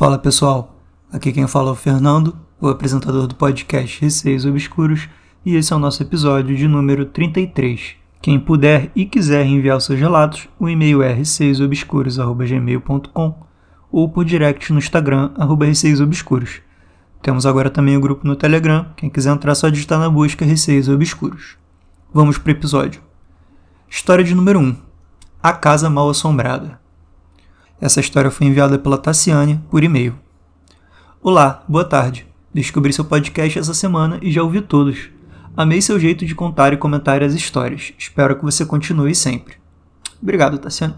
Fala pessoal, aqui quem fala é o Fernando, o apresentador do podcast Receios Obscuros, e esse é o nosso episódio de número 33. Quem puder e quiser enviar os seus relatos, o e-mail é receiosobscuros.gmail.com ou por direct no Instagram, arroba receiosobscuros. Temos agora também o grupo no Telegram, quem quiser entrar é só digitar na busca Receios Obscuros. Vamos pro episódio. História de número 1. A Casa Mal Assombrada. Essa história foi enviada pela Tassiane por e-mail. Olá, boa tarde. Descobri seu podcast essa semana e já ouvi todos. Amei seu jeito de contar e comentar as histórias. Espero que você continue sempre. Obrigado, Tassiane.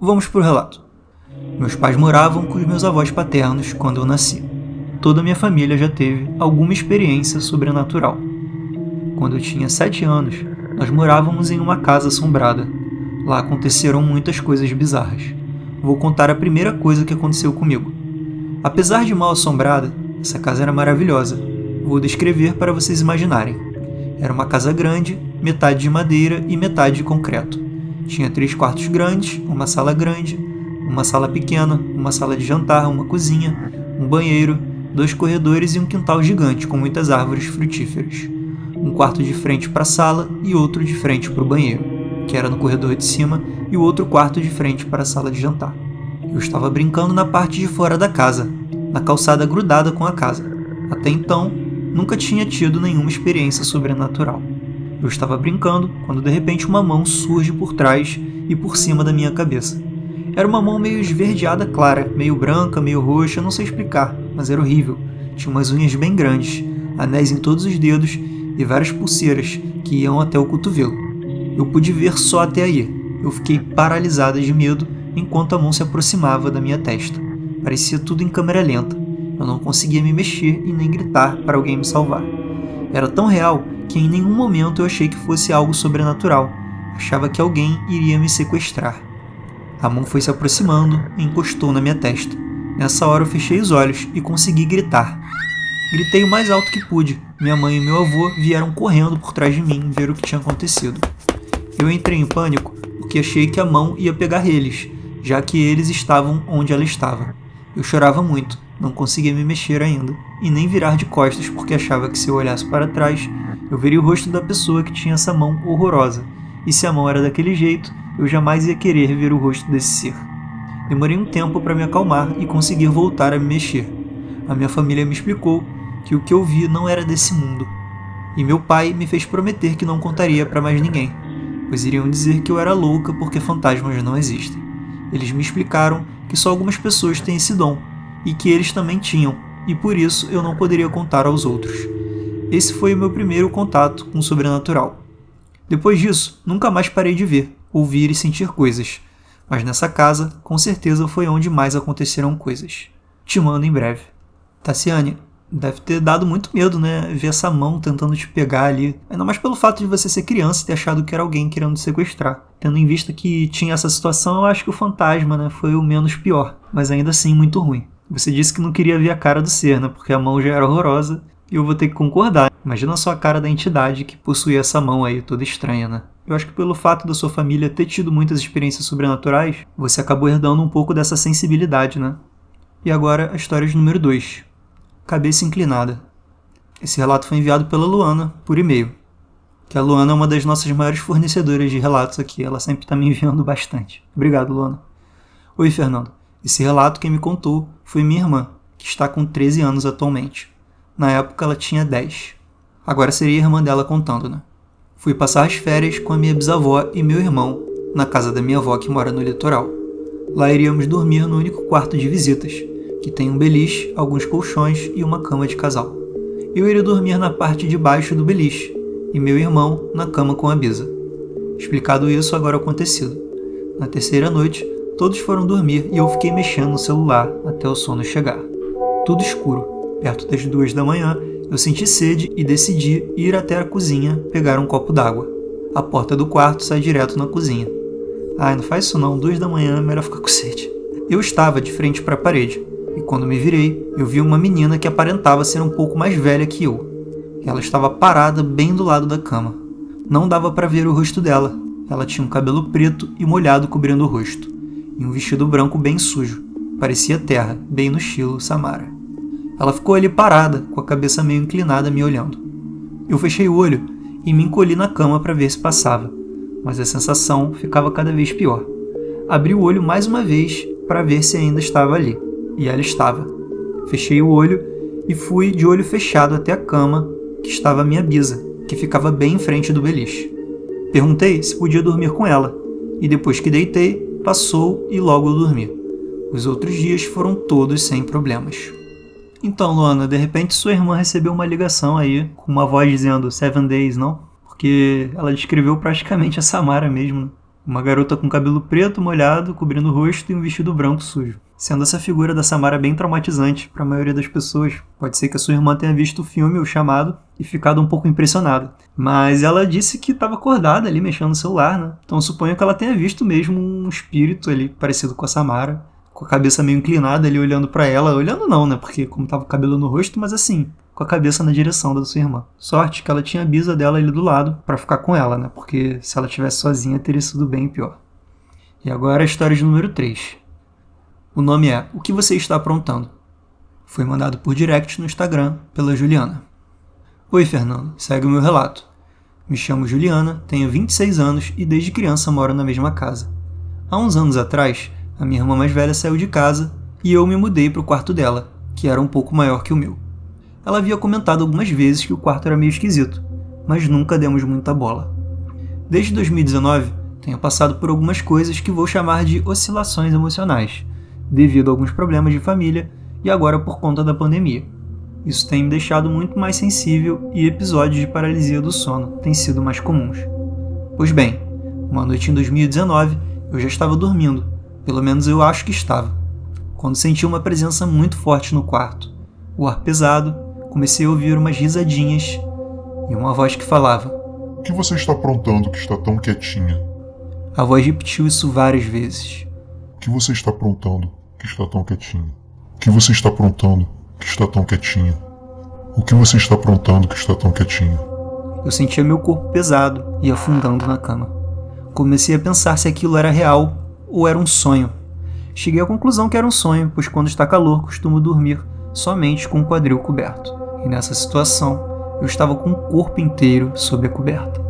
Vamos pro relato. Meus pais moravam com os meus avós paternos quando eu nasci. Toda a minha família já teve alguma experiência sobrenatural. Quando eu tinha sete anos, nós morávamos em uma casa assombrada. Lá aconteceram muitas coisas bizarras vou contar a primeira coisa que aconteceu comigo. Apesar de mal assombrada, essa casa era maravilhosa. Vou descrever para vocês imaginarem. Era uma casa grande, metade de madeira e metade de concreto. Tinha três quartos grandes, uma sala grande, uma sala pequena, uma sala de jantar, uma cozinha, um banheiro, dois corredores e um quintal gigante com muitas árvores frutíferas. Um quarto de frente para a sala e outro de frente para o banheiro, que era no corredor de cima e o outro quarto de frente para a sala de jantar. Eu estava brincando na parte de fora da casa, na calçada grudada com a casa. Até então, nunca tinha tido nenhuma experiência sobrenatural. Eu estava brincando quando de repente uma mão surge por trás e por cima da minha cabeça. Era uma mão meio esverdeada clara, meio branca, meio roxa, não sei explicar, mas era horrível. Tinha umas unhas bem grandes, anéis em todos os dedos e várias pulseiras que iam até o cotovelo. Eu pude ver só até aí, eu fiquei paralisada de medo enquanto a mão se aproximava da minha testa. Parecia tudo em câmera lenta. Eu não conseguia me mexer e nem gritar para alguém me salvar. Era tão real que em nenhum momento eu achei que fosse algo sobrenatural. Achava que alguém iria me sequestrar. A mão foi se aproximando e encostou na minha testa. Nessa hora eu fechei os olhos e consegui gritar. Gritei o mais alto que pude. Minha mãe e meu avô vieram correndo por trás de mim ver o que tinha acontecido. Eu entrei em pânico porque achei que a mão ia pegar eles, já que eles estavam onde ela estava. Eu chorava muito, não conseguia me mexer ainda, e nem virar de costas porque achava que se eu olhasse para trás, eu veria o rosto da pessoa que tinha essa mão horrorosa, e se a mão era daquele jeito, eu jamais ia querer ver o rosto desse ser. Demorei um tempo para me acalmar e conseguir voltar a me mexer. A minha família me explicou que o que eu vi não era desse mundo, e meu pai me fez prometer que não contaria para mais ninguém pois iriam dizer que eu era louca porque fantasmas não existem. Eles me explicaram que só algumas pessoas têm esse dom e que eles também tinham, e por isso eu não poderia contar aos outros. Esse foi o meu primeiro contato com o sobrenatural. Depois disso, nunca mais parei de ver, ouvir e sentir coisas, mas nessa casa, com certeza foi onde mais aconteceram coisas. Te mando em breve. Tassiane, Deve ter dado muito medo, né? Ver essa mão tentando te pegar ali. Ainda mais pelo fato de você ser criança e ter achado que era alguém querendo te sequestrar. Tendo em vista que tinha essa situação, eu acho que o fantasma, né? Foi o menos pior. Mas ainda assim, muito ruim. Você disse que não queria ver a cara do ser, né? Porque a mão já era horrorosa. E eu vou ter que concordar. Imagina só a cara da entidade que possuía essa mão aí, toda estranha, né? Eu acho que pelo fato da sua família ter tido muitas experiências sobrenaturais, você acabou herdando um pouco dessa sensibilidade, né? E agora a história de número 2 cabeça inclinada. Esse relato foi enviado pela Luana por e-mail. Que a Luana é uma das nossas maiores fornecedoras de relatos aqui, ela sempre está me enviando bastante. Obrigado, Luana. Oi, Fernando. Esse relato quem me contou foi minha irmã, que está com 13 anos atualmente. Na época ela tinha 10. Agora seria a irmã dela contando, né? Fui passar as férias com a minha bisavó e meu irmão na casa da minha avó que mora no litoral. Lá iríamos dormir no único quarto de visitas, que tem um beliche, alguns colchões e uma cama de casal. Eu iria dormir na parte de baixo do beliche e meu irmão na cama com a Bisa. Explicado isso, agora acontecido. Na terceira noite, todos foram dormir e eu fiquei mexendo no celular até o sono chegar. Tudo escuro. Perto das duas da manhã, eu senti sede e decidi ir até a cozinha pegar um copo d'água. A porta do quarto sai direto na cozinha. Ai, não faz isso não, duas da manhã é melhor ficar com sede. Eu estava de frente para a parede, e quando me virei, eu vi uma menina que aparentava ser um pouco mais velha que eu. Ela estava parada bem do lado da cama. Não dava para ver o rosto dela. Ela tinha um cabelo preto e molhado cobrindo o rosto, e um vestido branco bem sujo. parecia terra, bem no estilo Samara. Ela ficou ali parada, com a cabeça meio inclinada, me olhando. Eu fechei o olho e me encolhi na cama para ver se passava, mas a sensação ficava cada vez pior. Abri o olho mais uma vez para ver se ainda estava ali, e ela estava. Fechei o olho e fui de olho fechado até a cama, que estava a minha bisa, que ficava bem em frente do beliche. Perguntei se podia dormir com ela, e depois que deitei, passou e logo eu dormi. Os outros dias foram todos sem problemas. Então, Luana, de repente sua irmã recebeu uma ligação aí com uma voz dizendo Seven Days, não? Porque ela descreveu praticamente a Samara mesmo. Né? Uma garota com cabelo preto molhado, cobrindo o rosto e um vestido branco sujo. Sendo essa figura da Samara bem traumatizante para a maioria das pessoas. Pode ser que a sua irmã tenha visto o filme, o chamado, e ficado um pouco impressionada. Mas ela disse que estava acordada ali mexendo no celular, né? Então suponho que ela tenha visto mesmo um espírito ali parecido com a Samara com a cabeça meio inclinada ali olhando para ela. Olhando não, né? Porque como tava o cabelo no rosto, mas assim, com a cabeça na direção da sua irmã. Sorte que ela tinha a bisa dela ali do lado para ficar com ela, né? Porque se ela tivesse sozinha teria sido bem pior. E agora a história de número 3. O nome é O que você está aprontando? Foi mandado por direct no Instagram pela Juliana. Oi, Fernando. Segue o meu relato. Me chamo Juliana, tenho 26 anos e desde criança moro na mesma casa. Há uns anos atrás, a minha irmã mais velha saiu de casa e eu me mudei para o quarto dela, que era um pouco maior que o meu. Ela havia comentado algumas vezes que o quarto era meio esquisito, mas nunca demos muita bola. Desde 2019, tenho passado por algumas coisas que vou chamar de oscilações emocionais, devido a alguns problemas de família e agora por conta da pandemia. Isso tem me deixado muito mais sensível e episódios de paralisia do sono têm sido mais comuns. Pois bem, uma noite em 2019 eu já estava dormindo pelo menos eu acho que estava. Quando senti uma presença muito forte no quarto, o ar pesado, comecei a ouvir umas risadinhas e uma voz que falava: O que você está aprontando que está tão quietinha? A voz repetiu isso várias vezes. Que você está aprontando que está tão quietinha? O que você está aprontando que está tão quietinha? O que você está aprontando que está tão quietinha? Eu sentia meu corpo pesado e afundando na cama. Comecei a pensar se aquilo era real ou era um sonho. Cheguei à conclusão que era um sonho, pois quando está calor costumo dormir somente com o quadril coberto. E nessa situação, eu estava com o corpo inteiro sob a coberta.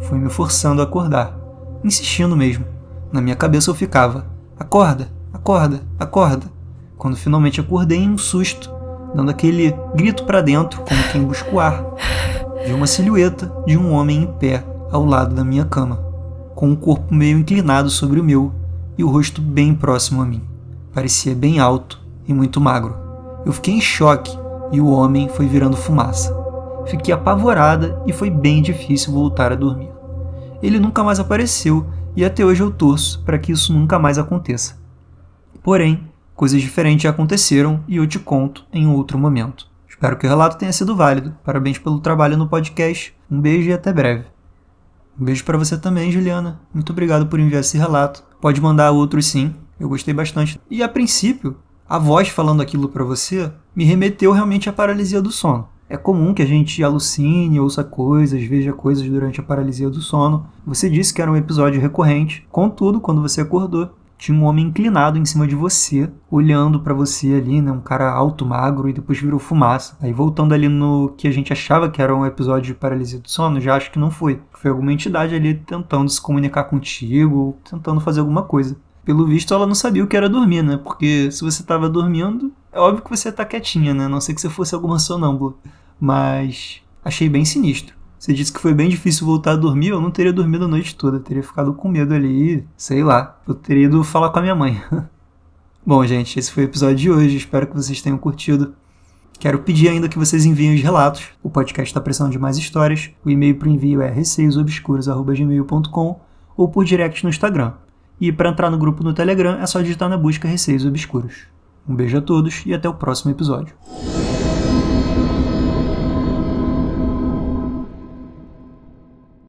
Fui me forçando a acordar, insistindo mesmo. Na minha cabeça eu ficava: acorda, acorda, acorda. Quando finalmente acordei em um susto, dando aquele grito para dentro, como quem busca o ar, vi uma silhueta de um homem em pé ao lado da minha cama, com o corpo meio inclinado sobre o meu e o rosto bem próximo a mim. Parecia bem alto e muito magro. Eu fiquei em choque e o homem foi virando fumaça. Fiquei apavorada e foi bem difícil voltar a dormir. Ele nunca mais apareceu e até hoje eu torço para que isso nunca mais aconteça. Porém, coisas diferentes aconteceram e eu te conto em outro momento. Espero que o relato tenha sido válido. Parabéns pelo trabalho no podcast. Um beijo e até breve. Um beijo para você também, Juliana. Muito obrigado por enviar esse relato. Pode mandar outros sim, eu gostei bastante. E a princípio, a voz falando aquilo para você me remeteu realmente à paralisia do sono. É comum que a gente alucine, ouça coisas, veja coisas durante a paralisia do sono. Você disse que era um episódio recorrente. Contudo, quando você acordou, tinha um homem inclinado em cima de você, olhando para você ali, né? Um cara alto, magro, e depois virou fumaça. Aí voltando ali no que a gente achava que era um episódio de paralisia do sono, já acho que não foi. Foi alguma entidade ali tentando se comunicar contigo, tentando fazer alguma coisa. Pelo visto, ela não sabia o que era dormir, né? Porque se você tava dormindo, é óbvio que você tá quietinha, né? A não sei que você fosse alguma sonâmbula. Mas achei bem sinistro. Você disse que foi bem difícil voltar a dormir, eu não teria dormido a noite toda, teria ficado com medo ali, sei lá. Eu teria ido falar com a minha mãe. Bom, gente, esse foi o episódio de hoje, espero que vocês tenham curtido. Quero pedir ainda que vocês enviem os relatos. O podcast está precisando de mais histórias. O e-mail para o envio é receiosobscuros.gmail.com ou por direct no Instagram. E para entrar no grupo no Telegram é só digitar na busca Receios Obscuros. Um beijo a todos e até o próximo episódio.